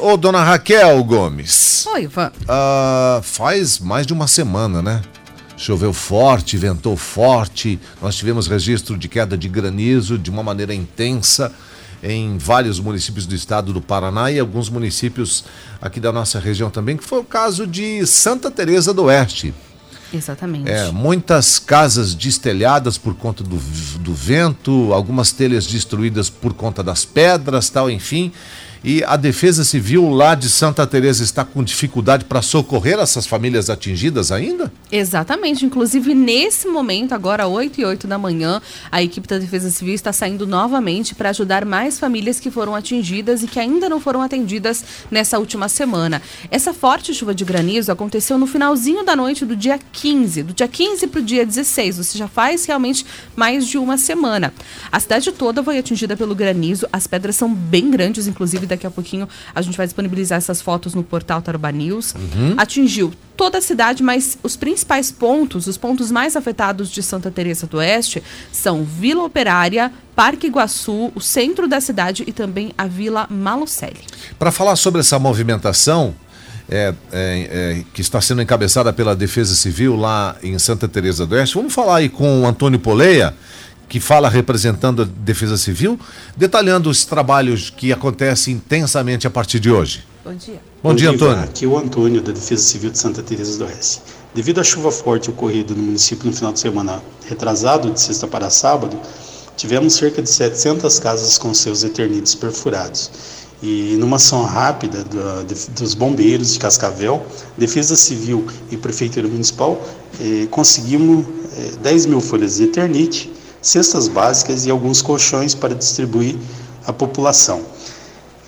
Ô, dona Raquel Gomes. Oi, Ivan. Uh, faz mais de uma semana, né? Choveu forte, ventou forte, nós tivemos registro de queda de granizo de uma maneira intensa em vários municípios do estado do Paraná e alguns municípios aqui da nossa região também, que foi o caso de Santa Teresa do Oeste. Exatamente. É, muitas casas destelhadas por conta do, do vento, algumas telhas destruídas por conta das pedras, tal, enfim e a Defesa Civil lá de Santa Teresa está com dificuldade para socorrer essas famílias atingidas ainda? Exatamente. Inclusive, nesse momento, agora 8 e 8 da manhã, a equipe da Defesa Civil está saindo novamente para ajudar mais famílias que foram atingidas e que ainda não foram atendidas nessa última semana. Essa forte chuva de granizo aconteceu no finalzinho da noite do dia 15, do dia 15 para o dia 16, ou seja, faz realmente mais de uma semana. A cidade toda foi atingida pelo granizo, as pedras são bem grandes, inclusive daqui a pouquinho a gente vai disponibilizar essas fotos no portal Taruba News. Uhum. Atingiu toda a cidade, mas os principais pontos, os pontos mais afetados de Santa Teresa do Oeste são Vila Operária, Parque Iguaçu, o centro da cidade e também a Vila Malucelli. Para falar sobre essa movimentação, é, é, é, que está sendo encabeçada pela Defesa Civil lá em Santa Teresa do Oeste. Vamos falar aí com o Antônio Poleia, que fala representando a Defesa Civil, detalhando os trabalhos que acontecem intensamente a partir de hoje. Bom dia. Bom, Bom dia, Antônio. Aqui é o Antônio, da Defesa Civil de Santa Teresa do Oeste. Devido à chuva forte ocorrida no município no final de semana retrasado, de sexta para sábado, tivemos cerca de 700 casas com seus eternites perfurados. E numa ação rápida do, de, dos bombeiros de Cascavel, Defesa Civil e Prefeitura Municipal, eh, conseguimos eh, 10 mil folhas de eternite cestas básicas e alguns colchões para distribuir à população.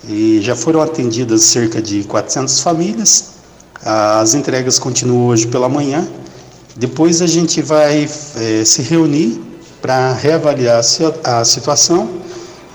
E já foram atendidas cerca de 400 famílias. As entregas continuam hoje pela manhã. Depois a gente vai é, se reunir para reavaliar a situação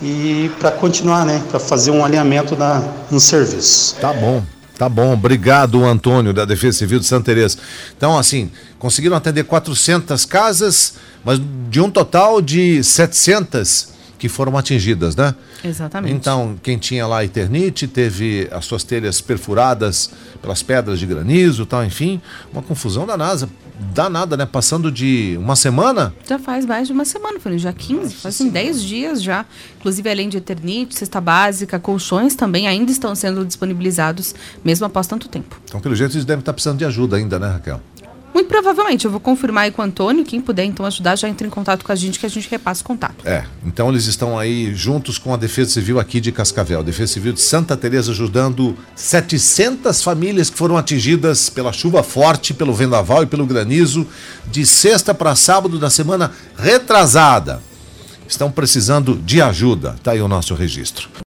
e para continuar, né, para fazer um alinhamento na, no serviço. Tá bom. Tá bom, obrigado Antônio da Defesa Civil de Santa Teresa. Então, assim, conseguiram atender 400 casas, mas de um total de 700 que foram atingidas, né? Exatamente. Então, quem tinha lá Eternite teve as suas telhas perfuradas pelas pedras de granizo, tal, enfim, uma confusão danada, danada, né? Passando de uma semana? Já faz mais de uma semana, foi dia 15, fazem 10 dias já. Inclusive, além de Eternite, cesta básica, colchões também ainda estão sendo disponibilizados, mesmo após tanto tempo. Então, pelo jeito, eles devem estar precisando de ajuda ainda, né, Raquel? Muito provavelmente, eu vou confirmar aí com o Antônio, quem puder então ajudar, já entre em contato com a gente, que a gente repassa o contato. É, então eles estão aí juntos com a Defesa Civil aqui de Cascavel, Defesa Civil de Santa Teresa ajudando 700 famílias que foram atingidas pela chuva forte, pelo vendaval e pelo granizo, de sexta para sábado da semana retrasada. Estão precisando de ajuda, tá aí o nosso registro.